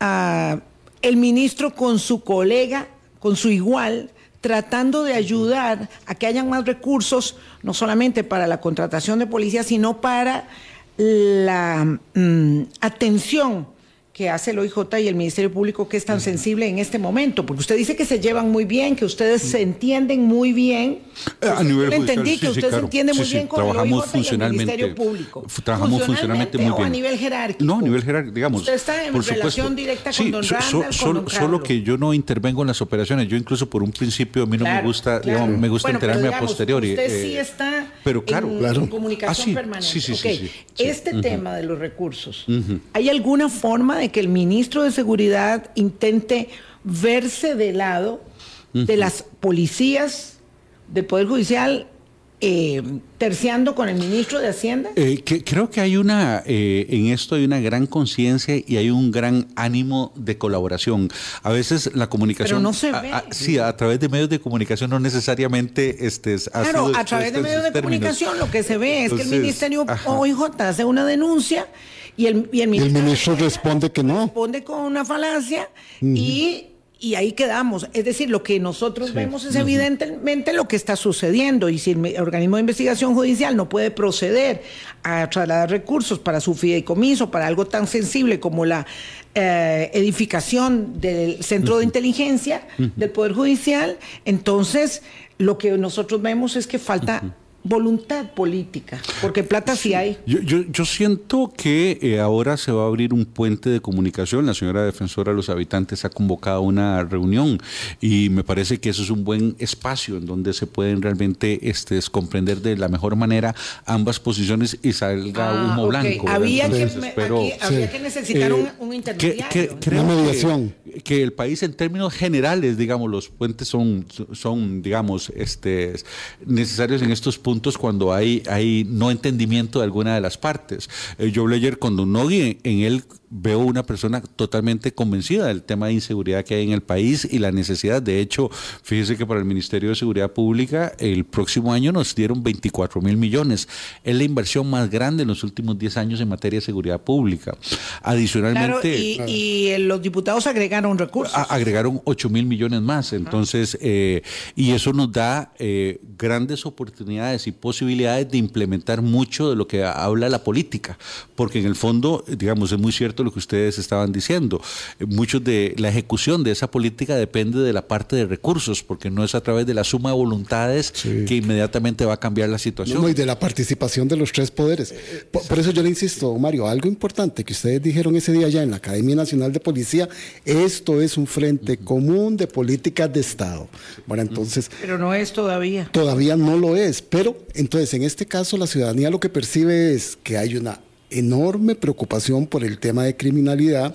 ah, el ministro con su colega, con su igual? Tratando de ayudar a que hayan más recursos, no solamente para la contratación de policías, sino para la mm, atención que hace el OIJ y el Ministerio Público que es tan sensible en este momento? Porque usted dice que se llevan muy bien, que ustedes se entienden muy bien. Eh, a nivel entendí que usted se entiende muy bien con el OIJ y el Ministerio Público. Trabajamos funcionalmente muy bien. a nivel jerárquico? No, a nivel jerárquico, digamos. Usted está en relación directa con don Randall, con Solo que yo no intervengo en las operaciones. Yo incluso por un principio a mí no me gusta, digamos, me gusta enterarme a posteriori. Usted sí eh, está pero claro, en, claro. comunicación ah, permanente. Sí, sí, sí, Este tema de los recursos, ¿hay alguna forma de que el ministro de Seguridad intente verse de lado de las policías del Poder Judicial eh, terciando con el ministro de Hacienda? Eh, que, creo que hay una, eh, en esto hay una gran conciencia y hay un gran ánimo de colaboración. A veces la comunicación... Pero no se ve. sí, a través de medios de comunicación no necesariamente... Este, claro, a través de medios de comunicación lo que se ve es que el Ministerio OIJ hace una denuncia y el, y el, ministro, responde que no. Responde con una falacia y y ahí quedamos. Es decir, lo que nosotros vemos es evidentemente lo que está sucediendo y si el organismo de investigación judicial no puede proceder a trasladar recursos para su fideicomiso, para algo tan sensible como la eh, edificación del centro de inteligencia del Poder Judicial, entonces lo que nosotros vemos es que falta voluntad política, porque plata sí hay. Yo, yo, siento que eh, ahora se va a abrir un puente de comunicación. La señora defensora de los habitantes ha convocado una reunión y me parece que eso es un buen espacio en donde se pueden realmente este, comprender de la mejor manera ambas posiciones y salga ah, humo blanco. Había, que, había que necesitar un, un, intermediario. creo mediación. Que, el país en términos generales, digamos, los puentes son, son digamos, este, necesarios en estos puntos cuando hay, hay no entendimiento de alguna de las partes. Eh, yo hablé ayer con Don Nogui, en él veo una persona totalmente convencida del tema de inseguridad que hay en el país y la necesidad. De hecho, fíjese que para el Ministerio de Seguridad Pública el próximo año nos dieron 24 mil millones. Es la inversión más grande en los últimos 10 años en materia de seguridad pública. Adicionalmente... y, los diputados agregaron recursos. agregaron 8 mil millones más. Entonces, eh, y eso nos da eh, grandes oportunidades y posibilidades de implementar mucho de lo que habla la política. Porque en el fondo, digamos, es muy cierto lo que ustedes estaban diciendo. Muchos de la ejecución de esa política depende de la parte de recursos, porque no es a través de la suma de voluntades que inmediatamente va a cambiar la situación. y de la participación de los tres poderes. Por, eso yo le insisto, Mario, algo importante que ustedes dijeron ese día ya en la Academia Nacional de Policía, esto es un frente común de políticas de Estado. Bueno, entonces... Pero no es todavía. Todavía no lo es, pero entonces en este caso la ciudadanía lo que percibe es que hay una enorme preocupación por el tema de criminalidad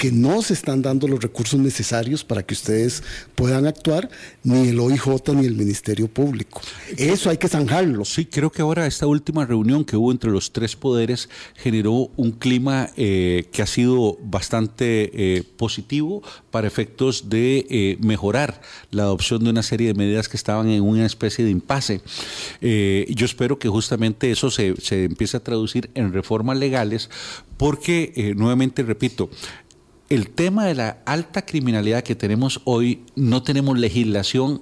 que no se están dando los recursos necesarios para que ustedes puedan actuar, ni el OIJ ni el Ministerio Público. Eso hay que zanjarlo. Sí, creo que ahora esta última reunión que hubo entre los tres poderes generó un clima eh, que ha sido bastante eh, positivo para efectos de eh, mejorar la adopción de una serie de medidas que estaban en una especie de impasse. yo espero que justamente eso se, se empiece a traducir en reformas legales porque, nuevamente repito, el tema de la alta criminalidad que tenemos hoy, no tenemos legislación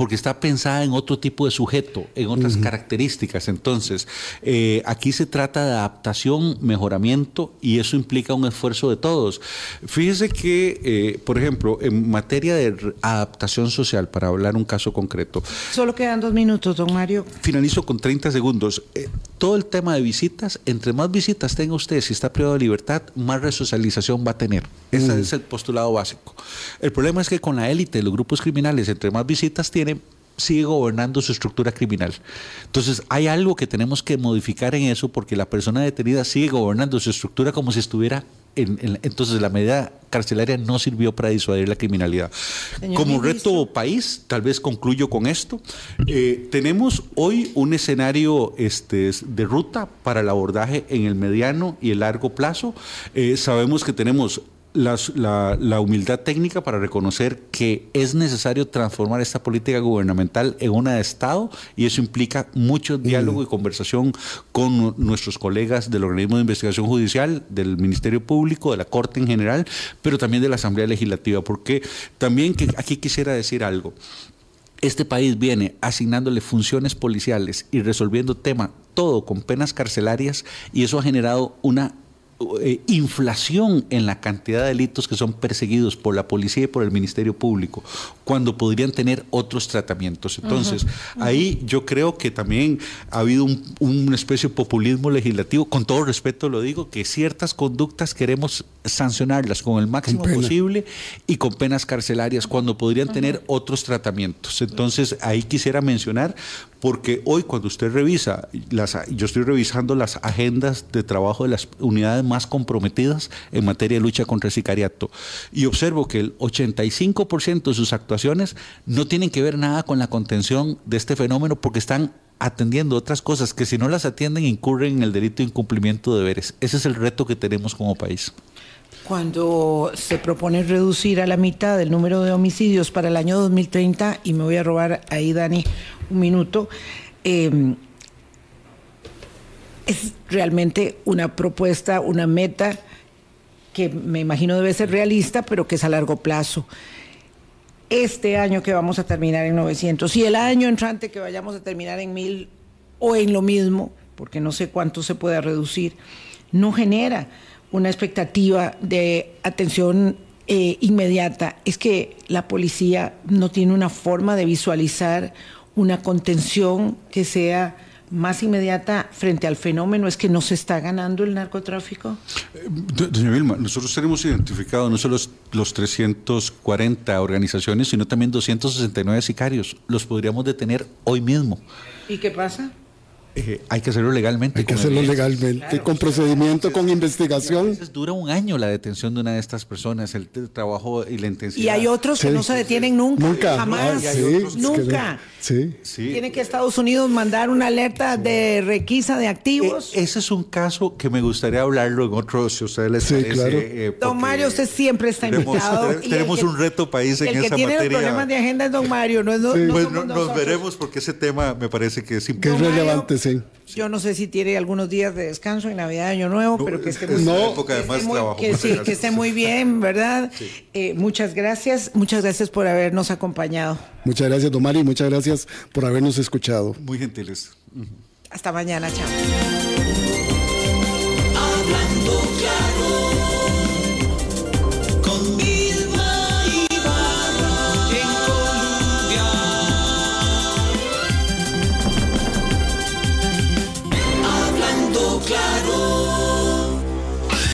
porque está pensada en otro tipo de sujeto, en otras características. Entonces, eh, aquí se trata de adaptación, mejoramiento y eso implica un esfuerzo de todos. Fíjese que, eh, por ejemplo, en materia de adaptación social, para hablar un caso concreto. Solo quedan dos minutos, don Mario. Finalizo con 30 segundos. Eh, todo el tema de visitas, entre más visitas tenga usted, si está privado de libertad, más resocialización va a tener. Ese mm. es el postulado básico. El problema es que con la élite, los grupos criminales, entre más visitas sigue gobernando su estructura criminal. Entonces, hay algo que tenemos que modificar en eso porque la persona detenida sigue gobernando su estructura como si estuviera en, entonces la medida carcelaria no sirvió para disuadir la criminalidad. Como reto país, tal vez concluyo con esto, eh, tenemos hoy un escenario este, de ruta para el abordaje en el mediano y el largo plazo. Eh, sabemos que tenemos la, humildad técnica para reconocer que es necesario transformar esta política gubernamental en una de Estado y eso implica mucho mm. diálogo y conversación con nuestros colegas del organismo de investigación judicial, del Ministerio Público, de la Corte en general, pero también de la Asamblea Legislativa, porque también que aquí quisiera decir algo. Este país viene asignándole funciones policiales y resolviendo tema todo con penas carcelarias y eso ha generado una eh, inflación en la cantidad de delitos que son perseguidos por la policía y por el Ministerio Público, cuando podrían tener otros tratamientos. Entonces, ahí yo creo que también ha habido un, una especie de populismo legislativo, con todo respeto lo digo, que ciertas conductas queremos sancionarlas con el máximo posible y con penas carcelarias, cuando podrían tener otros tratamientos. Entonces, ahí quisiera mencionar porque hoy cuando usted revisa, las, yo estoy revisando las agendas de trabajo de las unidades más comprometidas en materia de lucha contra el sicariato y observo que el 85% de sus actuaciones no tienen que ver nada con la contención de este fenómeno porque están atendiendo otras cosas que si no las atienden incurren en el delito de incumplimiento de deberes. Ese es el reto que tenemos como país. Cuando se propone reducir a la mitad el número de homicidios para el año 2030, y me voy a robar ahí, Dani, un minuto, eh, es realmente una propuesta, una meta que me imagino debe ser realista, pero que es a largo plazo. Este año que vamos a terminar en 900 y el año entrante que vayamos a terminar en 1000 o en lo mismo, porque no sé cuánto se pueda reducir, no genera una expectativa de atención eh, inmediata. Es que la policía no tiene una forma de visualizar una contención que sea más inmediata frente al fenómeno es que no se está ganando el narcotráfico? Eh, doña Vilma, nosotros tenemos identificado no solo los 340 organizaciones, sino también 269 sicarios. Los podríamos detener hoy mismo. ¿Y qué pasa? Eh, hay que hacerlo legalmente. Hay que hacerlo legalmente, con procedimiento, con investigación. A veces dura un año la detención de una de estas personas, el, trabajo y la intensidad. Y hay otros que no se detienen nunca. Nunca. Jamás. nunca. Sí. Tiene que Estados Unidos mandar una alerta de requisa de activos. E, ese es un caso que me gustaría hablarlo en otro, si ustedes les parece. Claro. Eh, don Mario, usted siempre está invitado. Tenemos, un reto país en esa materia. El que tiene problemas de agenda es don Mario, no es don, pues nos veremos porque ese tema me parece que es importante. Que es relevante, yo no sé si tiene algunos días de descanso en Navidad, Año Nuevo, pero que esté muy, no, que esté muy, bien, ¿verdad? Eh, muchas gracias, muchas gracias por habernos acompañado. Muchas gracias, Domari, muchas gracias por habernos escuchado. Muy gentiles. Hasta mañana, chao.